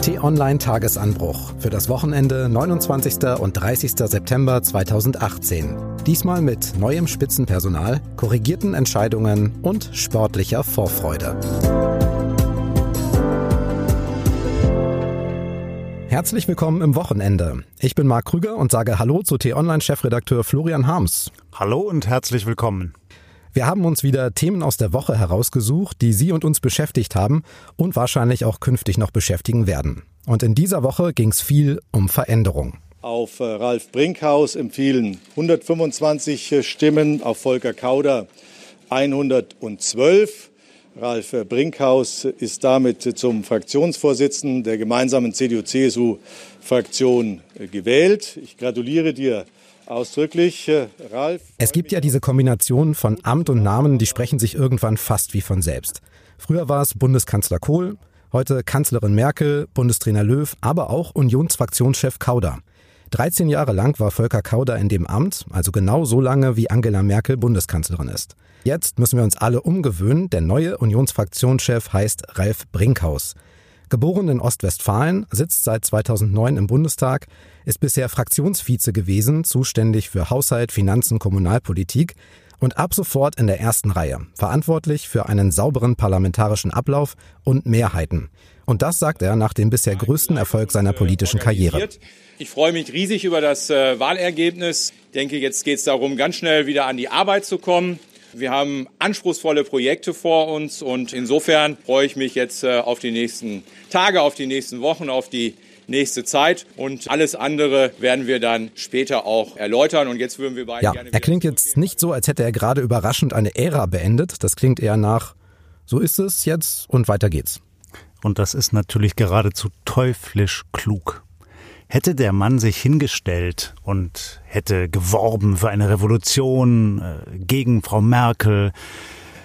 T-Online Tagesanbruch für das Wochenende 29. und 30. September 2018. Diesmal mit neuem Spitzenpersonal, korrigierten Entscheidungen und sportlicher Vorfreude. Herzlich willkommen im Wochenende. Ich bin Marc Krüger und sage Hallo zu T-Online-Chefredakteur Florian Harms. Hallo und herzlich willkommen. Wir haben uns wieder Themen aus der Woche herausgesucht, die Sie und uns beschäftigt haben und wahrscheinlich auch künftig noch beschäftigen werden. Und in dieser Woche ging es viel um Veränderung. Auf äh, Ralf Brinkhaus empfiehlen 125 äh, Stimmen, auf Volker Kauder 112. Ralf äh, Brinkhaus ist damit zum Fraktionsvorsitzenden der gemeinsamen CDU-CSU-Fraktion gewählt. Ich gratuliere dir ausdrücklich, Ralf. Es gibt ja diese Kombination von Amt und Namen, die sprechen sich irgendwann fast wie von selbst. Früher war es Bundeskanzler Kohl, Heute Kanzlerin Merkel, Bundestrainer Löw, aber auch Unionsfraktionschef Kauder. 13 Jahre lang war Volker Kauder in dem Amt, also genau so lange wie Angela Merkel Bundeskanzlerin ist. Jetzt müssen wir uns alle umgewöhnen, der neue Unionsfraktionschef heißt Ralf Brinkhaus. Geboren in Ostwestfalen, sitzt seit 2009 im Bundestag, ist bisher Fraktionsvize gewesen, zuständig für Haushalt, Finanzen, Kommunalpolitik und ab sofort in der ersten Reihe, verantwortlich für einen sauberen parlamentarischen Ablauf und Mehrheiten. Und das sagt er nach dem bisher größten Erfolg seiner politischen Karriere. Ich freue mich riesig über das äh, Wahlergebnis. Ich denke, jetzt geht es darum, ganz schnell wieder an die Arbeit zu kommen. Wir haben anspruchsvolle Projekte vor uns und insofern freue ich mich jetzt äh, auf die nächsten Tage, auf die nächsten Wochen, auf die nächste Zeit. Und alles andere werden wir dann später auch erläutern. Und jetzt würden wir beide ja, gerne. Er klingt jetzt nicht so, als hätte er gerade überraschend eine Ära beendet. Das klingt eher nach, so ist es jetzt und weiter geht's. Und das ist natürlich geradezu teuflisch klug. Hätte der Mann sich hingestellt und hätte geworben für eine Revolution äh, gegen Frau Merkel,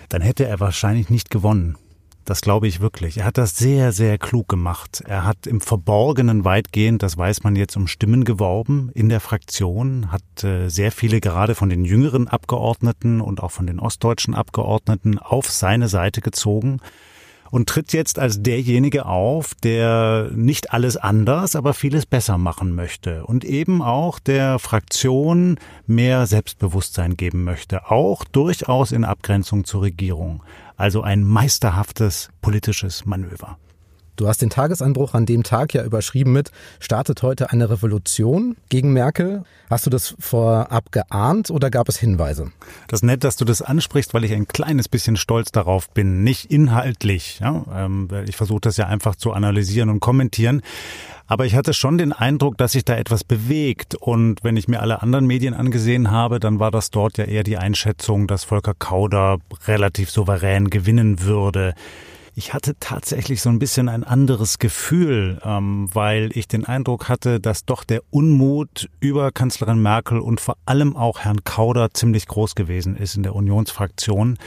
dann hätte er wahrscheinlich nicht gewonnen. Das glaube ich wirklich. Er hat das sehr, sehr klug gemacht. Er hat im Verborgenen weitgehend, das weiß man jetzt, um Stimmen geworben in der Fraktion, hat äh, sehr viele gerade von den jüngeren Abgeordneten und auch von den ostdeutschen Abgeordneten auf seine Seite gezogen und tritt jetzt als derjenige auf, der nicht alles anders, aber vieles besser machen möchte und eben auch der Fraktion mehr Selbstbewusstsein geben möchte, auch durchaus in Abgrenzung zur Regierung. Also ein meisterhaftes politisches Manöver. Du hast den Tagesanbruch an dem Tag ja überschrieben mit Startet heute eine Revolution gegen Merkel. Hast du das vorab geahnt oder gab es Hinweise? Das ist nett, dass du das ansprichst, weil ich ein kleines bisschen stolz darauf bin. Nicht inhaltlich. Ja? Ähm, ich versuche das ja einfach zu analysieren und kommentieren. Aber ich hatte schon den Eindruck, dass sich da etwas bewegt. Und wenn ich mir alle anderen Medien angesehen habe, dann war das dort ja eher die Einschätzung, dass Volker Kauder relativ souverän gewinnen würde. Ich hatte tatsächlich so ein bisschen ein anderes Gefühl, ähm, weil ich den Eindruck hatte, dass doch der Unmut über Kanzlerin Merkel und vor allem auch Herrn Kauder ziemlich groß gewesen ist in der Unionsfraktion.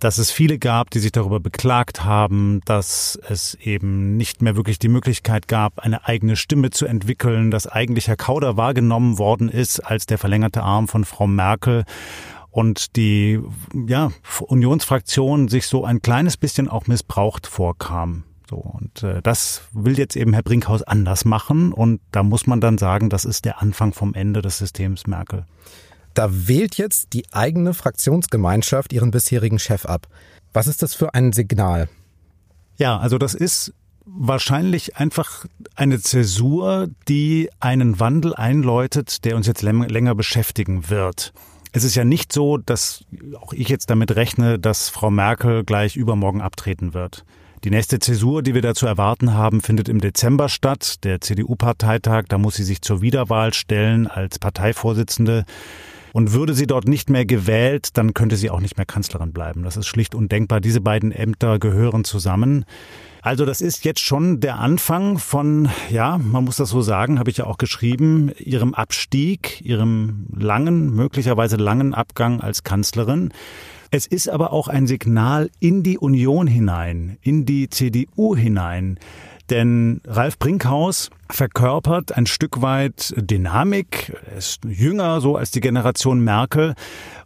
Dass es viele gab, die sich darüber beklagt haben, dass es eben nicht mehr wirklich die Möglichkeit gab, eine eigene Stimme zu entwickeln, dass eigentlich Herr Kauder wahrgenommen worden ist als der verlängerte Arm von Frau Merkel und die ja, Unionsfraktion sich so ein kleines bisschen auch missbraucht vorkam. So, und äh, das will jetzt eben Herr Brinkhaus anders machen und da muss man dann sagen, das ist der Anfang vom Ende des Systems Merkel. Da wählt jetzt die eigene Fraktionsgemeinschaft ihren bisherigen Chef ab. Was ist das für ein Signal? Ja, also das ist wahrscheinlich einfach eine Zäsur, die einen Wandel einläutet, der uns jetzt länger beschäftigen wird. Es ist ja nicht so, dass auch ich jetzt damit rechne, dass Frau Merkel gleich übermorgen abtreten wird. Die nächste Zäsur, die wir dazu erwarten haben, findet im Dezember statt, der CDU-Parteitag. Da muss sie sich zur Wiederwahl stellen als Parteivorsitzende. Und würde sie dort nicht mehr gewählt, dann könnte sie auch nicht mehr Kanzlerin bleiben. Das ist schlicht undenkbar. Diese beiden Ämter gehören zusammen. Also das ist jetzt schon der Anfang von, ja, man muss das so sagen, habe ich ja auch geschrieben, ihrem Abstieg, ihrem langen, möglicherweise langen Abgang als Kanzlerin. Es ist aber auch ein Signal in die Union hinein, in die CDU hinein, Denn Ralf Brinkhaus verkörpert ein Stück weit Dynamik. Er ist jünger so als die Generation Merkel.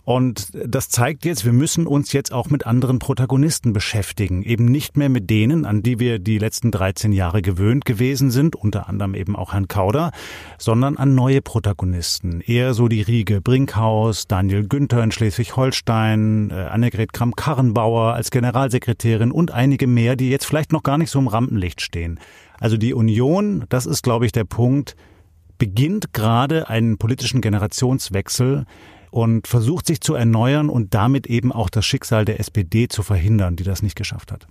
Und das zeigt jetzt, wir müssen uns jetzt auch mit anderen Protagonisten beschäftigen. Eben nicht mehr mit denen, an die wir die letzten 13 Jahre gewöhnt gewesen sind, unter anderem eben auch Herrn Kauder, sondern an neue Protagonisten. Eher so die Riege Brinkhaus, Daniel Günther in Schleswig-Holstein, äh, Annegret Kramp-Karrenbauer als Generalsekretärin und einige mehr, die jetzt vielleicht noch gar nicht so im Rampenlicht stehen. Also die Union, das ist, glaube ich, der Punkt, beginnt gerade einen politischen Generationswechsel, und versucht sich zu erneuern und damit eben auch das Schicksal der SPD zu verhindern, die das nicht geschafft hat.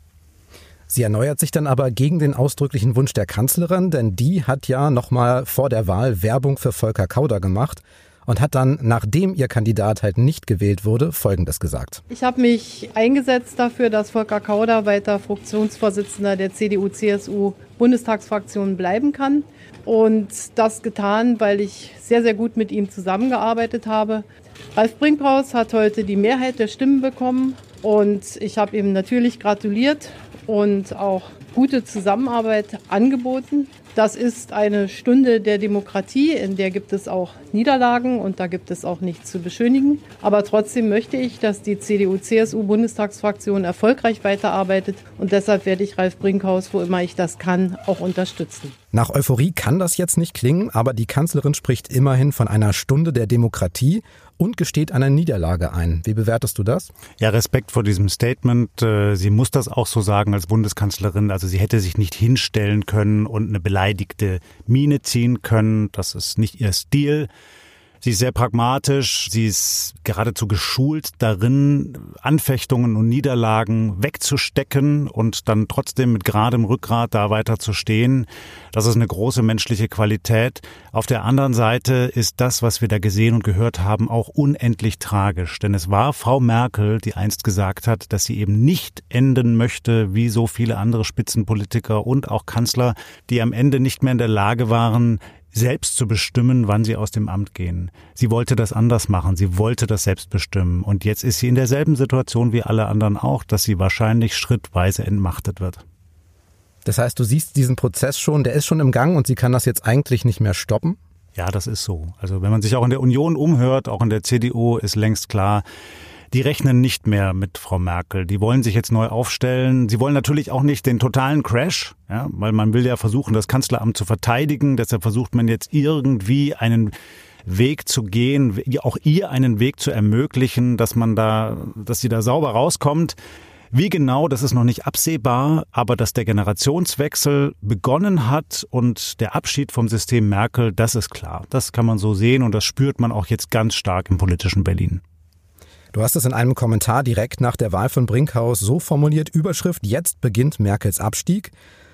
Sie erneuert sich dann aber gegen den ausdrücklichen Wunsch der Kanzlerin, denn die hat ja nochmal vor der Wahl Werbung für Volker Kauder gemacht und hat dann, nachdem ihr Kandidat halt nicht gewählt wurde, Folgendes gesagt. Ich habe mich eingesetzt dafür, dass Volker Kauder weiter Fraktionsvorsitzender der CDU-CSU-Bundestagsfraktion bleiben kann. Und das getan, weil ich sehr, sehr gut mit ihm zusammengearbeitet habe. Ralf Brinkhaus hat heute die Mehrheit der Stimmen bekommen und ich habe ihm natürlich gratuliert und auch gute Zusammenarbeit angeboten. Das ist eine Stunde der Demokratie, in der gibt es auch Niederlagen und da gibt es auch nichts zu beschönigen. Aber trotzdem möchte ich, dass die CDU-CSU-Bundestagsfraktion erfolgreich weiterarbeitet und deshalb werde ich Ralf Brinkhaus, wo immer ich das kann, auch unterstützen. Nach Euphorie kann das jetzt nicht klingen, aber die Kanzlerin spricht immerhin von einer Stunde der Demokratie und gesteht eine Niederlage ein. Wie bewertest du das? Ja, Respekt vor diesem Statement. Äh, sie muss das auch so sagen als Bundeskanzlerin. Also sie hätte sich nicht hinstellen können und eine beleidigte Miene ziehen können. Das ist nicht ihr Stil. Sie ist sehr pragmatisch, sie ist geradezu geschult darin, Anfechtungen und Niederlagen wegzustecken und dann trotzdem mit geradem Rückgrat da weiter zu stehen. Das ist eine große menschliche Qualität. Auf der anderen Seite ist das, was wir da gesehen und gehört haben, auch unendlich tragisch. Denn es war Frau Merkel, die einst gesagt hat, dass sie eben nicht enden möchte, wie so viele andere Spitzenpolitiker und auch Kanzler, die am Ende nicht mehr in der Lage waren, selbst zu bestimmen, wann sie aus dem Amt gehen. Sie wollte das anders machen, sie wollte das selbst bestimmen. Und jetzt ist sie in derselben Situation wie alle anderen auch, dass sie wahrscheinlich schrittweise entmachtet wird. Das heißt, du siehst diesen Prozess schon, der ist schon im Gang und sie kann das jetzt eigentlich nicht mehr stoppen? Ja, das ist so. Also wenn man sich auch in der Union umhört, auch in der CDU, ist längst klar, die rechnen nicht mehr mit Frau Merkel. Die wollen sich jetzt neu aufstellen. Sie wollen natürlich auch nicht den totalen Crash, ja, weil man will ja versuchen, das Kanzleramt zu verteidigen. Deshalb versucht man jetzt irgendwie einen Weg zu gehen, auch ihr einen Weg zu ermöglichen, dass man da, dass sie da sauber rauskommt. Wie genau, das ist noch nicht absehbar, aber dass der Generationswechsel begonnen hat und der Abschied vom System Merkel, das ist klar. Das kann man so sehen und das spürt man auch jetzt ganz stark im politischen Berlin. Du hast es in einem Kommentar direkt nach der Wahl von Brinkhaus so formuliert, Überschrift, jetzt beginnt Merkels Abstieg.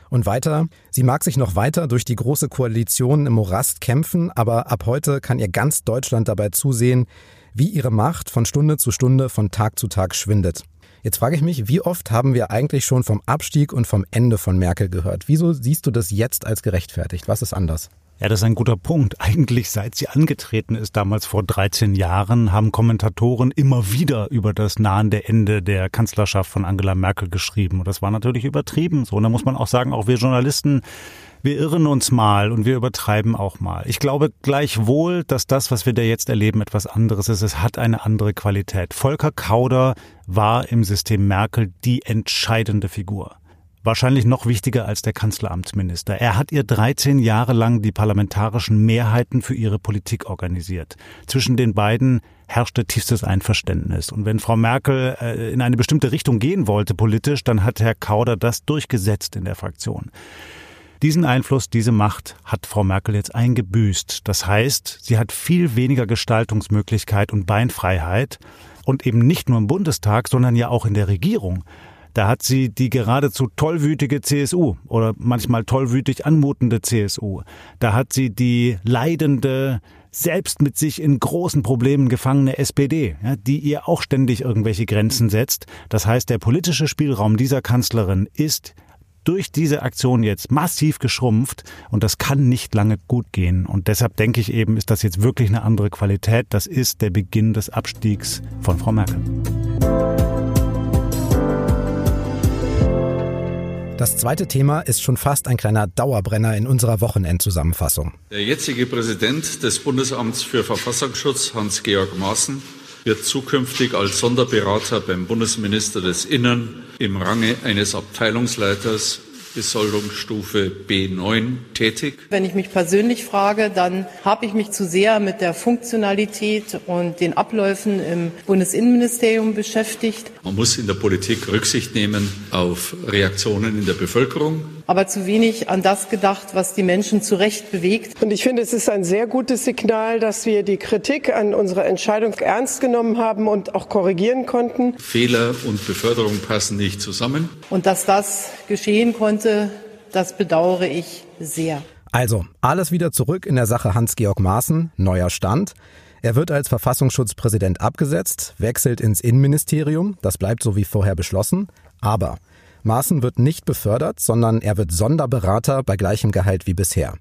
Und weiter, sie mag sich noch weiter durch die große Koalition im Morast kämpfen, aber ab heute kann ihr ganz Deutschland dabei zusehen, wie ihre Macht von Stunde zu Stunde, von Tag zu Tag schwindet. Jetzt frage ich mich, wie oft haben wir eigentlich schon vom Abstieg und vom Ende von Merkel gehört? Wieso siehst du das jetzt als gerechtfertigt? Was ist anders? Ja, das ist ein guter Punkt. Eigentlich seit sie angetreten ist, damals vor 13 Jahren, haben Kommentatoren immer wieder über das nahende Ende der Kanzlerschaft von Angela Merkel geschrieben. Und das war natürlich übertrieben. So, und da muss man auch sagen, auch wir Journalisten, wir irren uns mal und wir übertreiben auch mal. Ich glaube gleichwohl, dass das, was wir da jetzt erleben, etwas anderes ist. Es hat eine andere Qualität. Volker Kauder war im System Merkel die entscheidende Figur wahrscheinlich noch wichtiger als der Kanzleramtsminister. Er hat ihr 13 Jahre lang die parlamentarischen Mehrheiten für ihre Politik organisiert. Zwischen den beiden herrschte tiefstes Einverständnis. Und wenn Frau Merkel äh, in eine bestimmte Richtung gehen wollte politisch, dann hat Herr Kauder das durchgesetzt in der Fraktion. Diesen Einfluss, diese Macht hat Frau Merkel jetzt eingebüßt. Das heißt, sie hat viel weniger Gestaltungsmöglichkeit und Beinfreiheit und eben nicht nur im Bundestag, sondern ja auch in der Regierung. Da hat sie die geradezu tollwütige CSU oder manchmal tollwütig anmutende CSU. Da hat sie die leidende, selbst mit sich in großen Problemen gefangene SPD, ja, die ihr auch ständig irgendwelche Grenzen setzt. Das heißt, der politische Spielraum dieser Kanzlerin ist durch diese Aktion jetzt massiv geschrumpft und das kann nicht lange gut gehen. Und deshalb denke ich eben, ist das jetzt wirklich eine andere Qualität. Das ist der Beginn des Abstiegs von Frau Merkel. Das zweite Thema ist schon fast ein kleiner Dauerbrenner in unserer Wochenendzusammenfassung. Der jetzige Präsident des Bundesamts für Verfassungsschutz, Hans-Georg Maaßen, wird zukünftig als Sonderberater beim Bundesminister des Innern im Range eines Abteilungsleiters Besoldungsstufe B9 tätig. Wenn ich mich persönlich frage, dann habe ich mich zu sehr mit der Funktionalität und den Abläufen im Bundesinnenministerium beschäftigt. Man muss in der Politik Rücksicht nehmen auf Reaktionen in der Bevölkerung aber zu wenig an das gedacht, was die Menschen zu Recht bewegt. Und ich finde, es ist ein sehr gutes Signal, dass wir die Kritik an unserer Entscheidung ernst genommen haben und auch korrigieren konnten. Fehler und Beförderung passen nicht zusammen. Und dass das geschehen konnte, das bedauere ich sehr. Also, alles wieder zurück in der Sache Hans-Georg Maaßen, neuer Stand. Er wird als Verfassungsschutzpräsident abgesetzt, wechselt ins Innenministerium, das bleibt so wie vorher beschlossen, aber Maaßen wird nicht befördert, sondern er wird Sonderberater bei gleichem Gehalt wie bisher.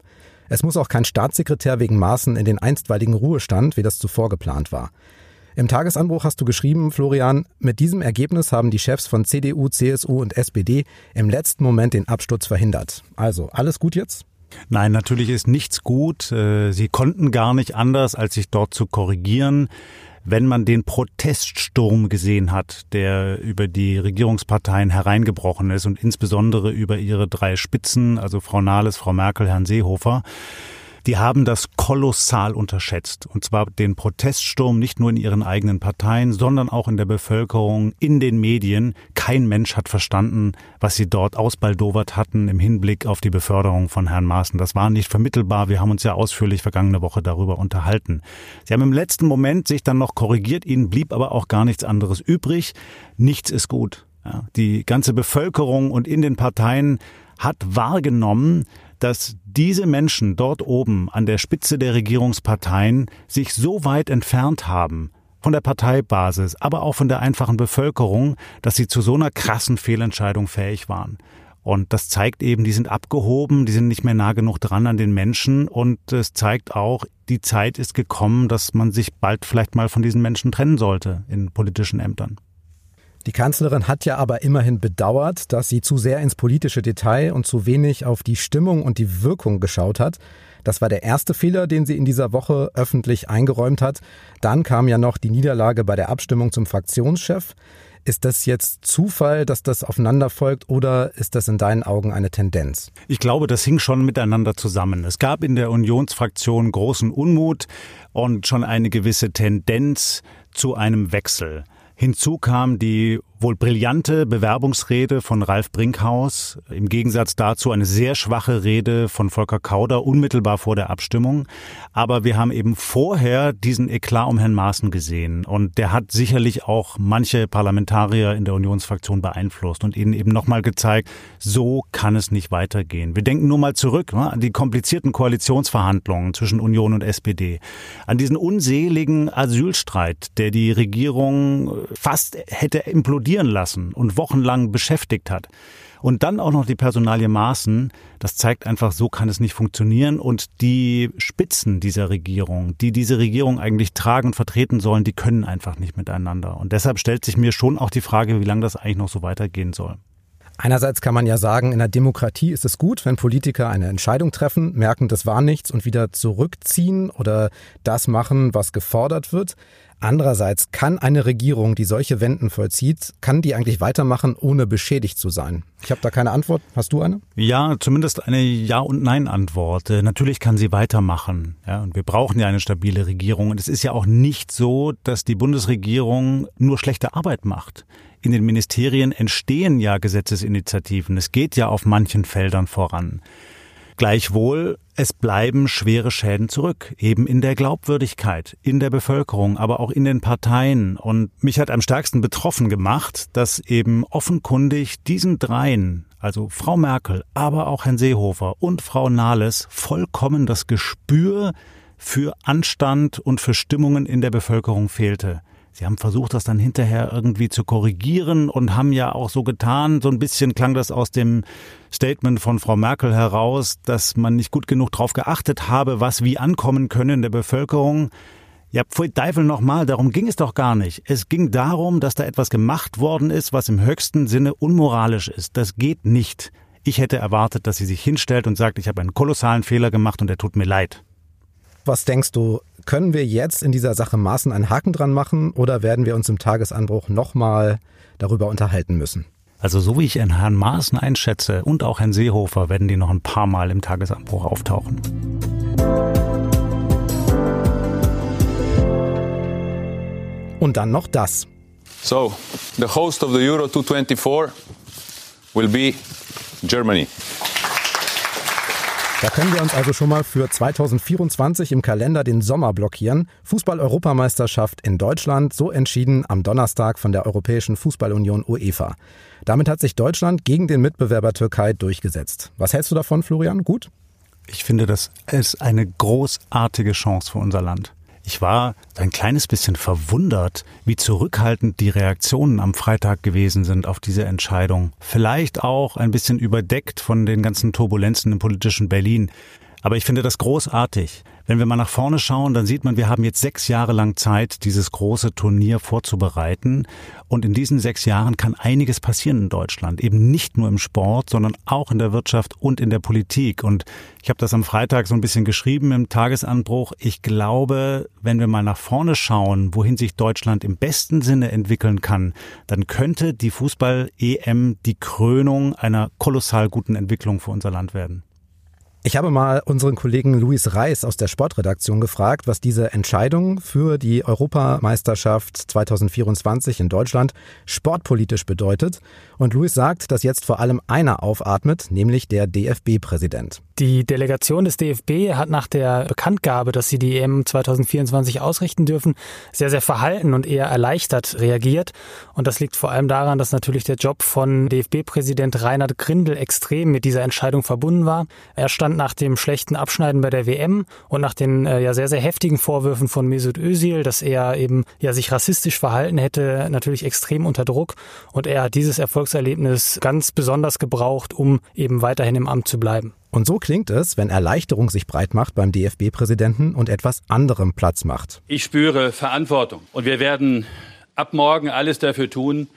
Es muss auch kein Staatssekretär wegen Maaßen in den einstweiligen Ruhestand, wie das zuvor geplant war. Im Tagesanbruch hast du geschrieben, Florian, mit diesem Ergebnis haben die Chefs von CDU, CSU und SPD im letzten Moment den Absturz verhindert. Also, alles gut jetzt? Nein, natürlich ist nichts gut. Äh, sie konnten gar nicht anders, als sich dort zu korrigieren wenn man den Proteststurm gesehen hat, der über die Regierungsparteien hereingebrochen ist und insbesondere über ihre drei Spitzen, also Frau Nahles, Frau Merkel, Herrn Seehofer, die haben das kolossal unterschätzt. Und zwar den Proteststurm nicht nur in ihren eigenen Parteien, sondern auch in der Bevölkerung, in den Medien. Kein Mensch hat verstanden, was sie dort ausbaldowert hatten im Hinblick auf die Beförderung von Herrn Maaßen. Das war nicht vermittelbar. Wir haben uns ja ausführlich vergangene Woche darüber unterhalten. Sie haben im letzten Moment sich dann noch korrigiert. Ihnen blieb aber auch gar nichts anderes übrig. Nichts ist gut. Die ganze Bevölkerung und in den Parteien hat wahrgenommen, dass diese Menschen dort oben an der Spitze der Regierungsparteien sich so weit entfernt haben von der Parteibasis, aber auch von der einfachen Bevölkerung, dass sie zu so einer krassen Fehlentscheidung fähig waren. Und das zeigt eben, die sind abgehoben, die sind nicht mehr nah genug dran an den Menschen und es zeigt auch, die Zeit ist gekommen, dass man sich bald vielleicht mal von diesen Menschen trennen sollte in politischen Ämtern. Die Kanzlerin hat ja aber immerhin bedauert, dass sie zu sehr ins politische Detail und zu wenig auf die Stimmung und die Wirkung geschaut hat. Das war der erste Fehler, den sie in dieser Woche öffentlich eingeräumt hat. Dann kam ja noch die Niederlage bei der Abstimmung zum Fraktionschef. Ist das jetzt Zufall, dass das aufeinander folgt oder ist das in deinen Augen eine Tendenz? Ich glaube, das hing schon miteinander zusammen. Es gab in der Unionsfraktion großen Unmut und schon eine gewisse Tendenz zu einem Wechsel. Hinzu kam die wohl brillante Bewerbungsrede von Ralf Brinkhaus, im Gegensatz dazu eine sehr schwache Rede von Volker Kauder unmittelbar vor der Abstimmung. Aber wir haben eben vorher diesen Eklat um Herrn Maaßen gesehen und der hat sicherlich auch manche Parlamentarier in der Unionsfraktion beeinflusst und ihnen eben nochmal gezeigt, so kann es nicht weitergehen. Wir denken nur mal zurück ne, an die komplizierten Koalitionsverhandlungen zwischen Union und SPD, an diesen unseligen Asylstreit, der die Regierung fast hätte implodiert explodieren lassen und wochenlang beschäftigt hat. Und dann auch noch die Personalie Maßen, das zeigt einfach, so kann es nicht funktionieren. Und die Spitzen dieser Regierung, die diese Regierung eigentlich tragen und vertreten sollen, die können einfach nicht miteinander. Und deshalb stellt sich mir schon auch die Frage, wie lange das eigentlich noch so weitergehen soll. Einerseits kann man ja sagen, in der Demokratie ist es gut, wenn Politiker eine Entscheidung treffen, merken, das war nichts und wieder zurückziehen oder das machen, was gefordert wird. Andererseits kann eine Regierung, die solche Wenden vollzieht, kann die eigentlich weitermachen, ohne beschädigt zu sein? Ich habe da keine Antwort. Hast du eine? Ja, zumindest eine Ja- und Nein-Antwort. Äh, natürlich kann sie weitermachen. Ja, und wir brauchen ja eine stabile Regierung. Und es ist ja auch nicht so, dass die Bundesregierung nur schlechte Arbeit macht. In den Ministerien entstehen ja Gesetzesinitiativen. Es geht ja auf manchen Feldern voran. Gleichwohl, es bleiben schwere Schäden zurück, eben in der Glaubwürdigkeit, in der Bevölkerung, aber auch in den Parteien. Und mich hat am stärksten betroffen gemacht, dass eben offenkundig diesen dreien, also Frau Merkel, aber auch Herrn Seehofer und Frau Nahles, vollkommen das Gespür für Anstand und für Stimmungen in der Bevölkerung fehlte. Sie haben versucht, das dann hinterher irgendwie zu korrigieren und haben ja auch so getan, so ein bisschen klang das aus dem Statement von Frau Merkel heraus, dass man nicht gut genug darauf geachtet habe, was wie ankommen könne in der Bevölkerung. Ja, pfui Teufel nochmal, darum ging es doch gar nicht. Es ging darum, dass da etwas gemacht worden ist, was im höchsten Sinne unmoralisch ist. Das geht nicht Ich hätte erwartet, dass sie sich hinstellt und sagt, ich habe einen kolossalen Fehler gemacht und er tut mir leid. Was denkst du, können wir jetzt in dieser Sache Maaßen einen Haken dran machen oder werden wir uns im Tagesanbruch nochmal darüber unterhalten müssen? Also so wie ich Herrn Maaßen einschätze und auch Herrn Seehofer, werden die noch ein paar Mal im Tagesanbruch auftauchen. Und dann noch das. So, the host of the Euro 224 will be Germany. Da können wir uns also schon mal für 2024 im Kalender den Sommer blockieren. Fußball-Europameisterschaft in Deutschland, so entschieden am Donnerstag von der Europäischen Fußballunion UEFA. Damit hat sich Deutschland gegen den Mitbewerber Türkei durchgesetzt. Was hältst du davon, Florian? Gut? Ich finde, das ist eine großartige Chance für unser Land. Ich war ein kleines bisschen verwundert, wie zurückhaltend die Reaktionen am Freitag gewesen sind auf diese Entscheidung. Vielleicht auch ein bisschen überdeckt von den ganzen Turbulenzen im politischen Berlin. Aber ich finde das großartig. Wenn wir mal nach vorne schauen, dann sieht man, wir haben jetzt sechs Jahre lang Zeit, dieses große Turnier vorzubereiten. Und in diesen sechs Jahren kann einiges passieren in Deutschland. Eben nicht nur im Sport, sondern auch in der Wirtschaft und in der Politik. Und ich habe das am Freitag so ein bisschen geschrieben im Tagesanbruch. Ich glaube, wenn wir mal nach vorne schauen, wohin sich Deutschland im besten Sinne entwickeln kann, dann könnte die Fußball-EM die Krönung einer kolossal guten Entwicklung für unser Land werden. Ich habe mal unseren Kollegen Luis Reis aus der Sportredaktion gefragt, was diese Entscheidung für die Europameisterschaft 2024 in Deutschland sportpolitisch bedeutet. Und Luis sagt, dass jetzt vor allem einer aufatmet, nämlich der DFB-Präsident. Die Delegation des DFB hat nach der Bekanntgabe, dass sie die EM 2024 ausrichten dürfen, sehr, sehr verhalten und eher erleichtert reagiert. Und das liegt vor allem daran, dass natürlich der Job von DFB-Präsident Reinhard Grindel extrem mit dieser Entscheidung verbunden war. Er stand nach dem schlechten Abschneiden bei der WM und nach den äh, ja sehr, sehr heftigen Vorwürfen von Mesut Özil, dass er eben ja sich rassistisch verhalten hätte, natürlich extrem unter Druck. Und er hat dieses Erfolgserlebnis ganz besonders gebraucht, um eben weiterhin im Amt zu bleiben. Und so klingt es, wenn Erleichterung sich breit macht beim DFB-Präsidenten und etwas anderem Platz macht. Ich spüre Verantwortung und wir werden ab morgen alles dafür tun,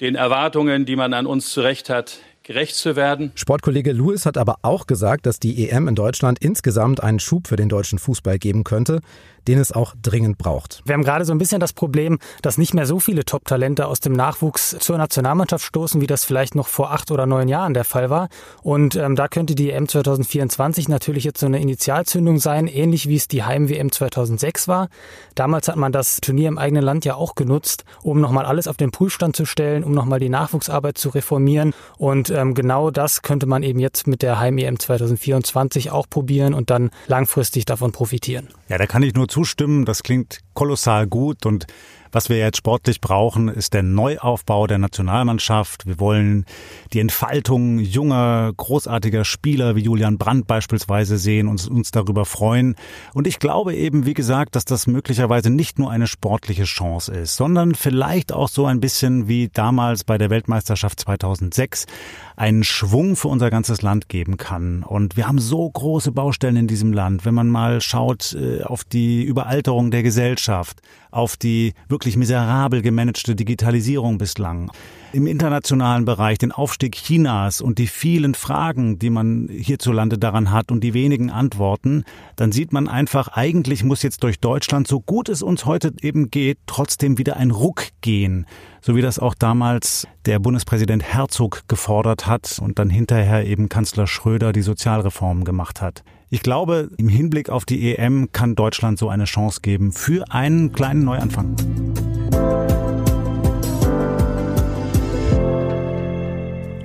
den Erwartungen, die man an uns zu Recht hat, gerecht zu werden. Sportkollege Lewis hat aber auch gesagt, dass die EM in Deutschland insgesamt einen Schub für den deutschen Fußball geben könnte den es auch dringend braucht. Wir haben gerade so ein bisschen das Problem, dass nicht mehr so viele Top-Talente aus dem Nachwuchs zur Nationalmannschaft stoßen, wie das vielleicht noch vor acht oder neun Jahren der Fall war. Und ähm, da könnte die EM 2024 natürlich jetzt so eine Initialzündung sein, ähnlich wie es die Heim-WM 2006 war. Damals hat man das Turnier im eigenen Land ja auch genutzt, um nochmal alles auf den Prüfstand zu stellen, um nochmal die Nachwuchsarbeit zu reformieren. Und ähm, genau das könnte man eben jetzt mit der Heim-EM 2024 auch probieren und dann langfristig davon profitieren. Ja, da kann ich nur zustimmen. Das klingt kolossal gut und was wir jetzt sportlich brauchen, ist der Neuaufbau der Nationalmannschaft. Wir wollen die Entfaltung junger, großartiger Spieler wie Julian Brandt beispielsweise sehen und uns darüber freuen. Und ich glaube eben, wie gesagt, dass das möglicherweise nicht nur eine sportliche Chance ist, sondern vielleicht auch so ein bisschen wie damals bei der Weltmeisterschaft 2006 einen Schwung für unser ganzes Land geben kann. Und wir haben so große Baustellen in diesem Land. Wenn man mal schaut äh, auf die Überalterung der Gesellschaft, auf die wirklich miserabel gemanagte Digitalisierung bislang, im internationalen Bereich, den Aufstieg Chinas und die vielen Fragen, die man hierzulande daran hat und die wenigen Antworten, dann sieht man einfach, eigentlich muss jetzt durch Deutschland, so gut es uns heute eben geht, trotzdem wieder ein Ruck gehen. So wie das auch damals der Bundespräsident Herzog gefordert hat und dann hinterher eben Kanzler Schröder die Sozialreformen gemacht hat. Ich glaube, im Hinblick auf die EM kann Deutschland so eine Chance geben für einen kleinen Neuanfang.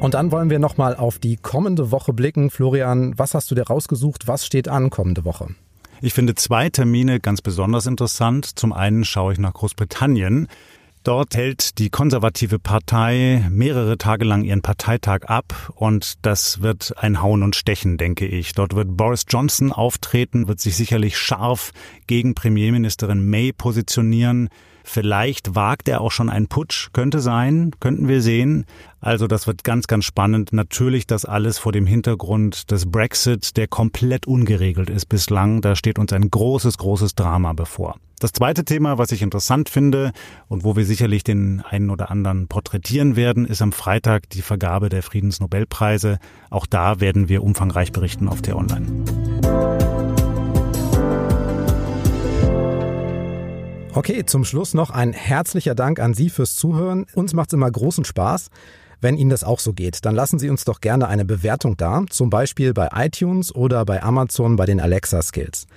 Und dann wollen wir nochmal auf die kommende Woche blicken. Florian, was hast du dir rausgesucht? Was steht an kommende Woche? Ich finde zwei Termine ganz besonders interessant. Zum einen schaue ich nach Großbritannien. Dort hält die konservative Partei mehrere Tage lang ihren Parteitag ab und das wird ein Hauen und Stechen, denke ich. Dort wird Boris Johnson auftreten, wird sich sicherlich scharf gegen Premierministerin May positionieren. Vielleicht wagt er auch schon einen Putsch, könnte sein, könnten wir sehen. Also das wird ganz, ganz spannend. Natürlich das alles vor dem Hintergrund des Brexit, der komplett ungeregelt ist bislang. Da steht uns ein großes, großes Drama bevor. Das zweite Thema, was ich interessant finde und wo wir sicherlich den einen oder anderen porträtieren werden, ist am Freitag die Vergabe der Friedensnobelpreise. Auch da werden wir umfangreich berichten auf der Online. Okay, zum Schluss noch ein herzlicher Dank an Sie fürs Zuhören. Uns macht es immer großen Spaß. Wenn Ihnen das auch so geht, dann lassen Sie uns doch gerne eine Bewertung da, zum Beispiel bei iTunes oder bei Amazon bei den Alexa Skills.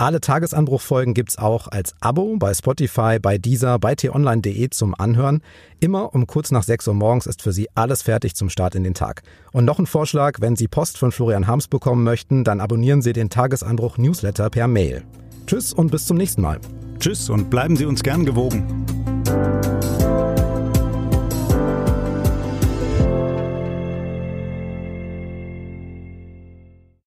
Alle Tagesanbruchfolgen gibt's auch als Abo bei Spotify, bei Deezer, bei t-online.de zum Anhören. Immer um kurz nach 6 Uhr morgens ist für Sie alles fertig zum Start in den Tag. Und noch ein Vorschlag, wenn Sie Post von Florian Harms bekommen möchten, dann abonnieren Sie den Tagesanbruch Newsletter per Mail. Tschüss und bis zum nächsten Mal. Tschüss und bleiben Sie uns gern gewogen.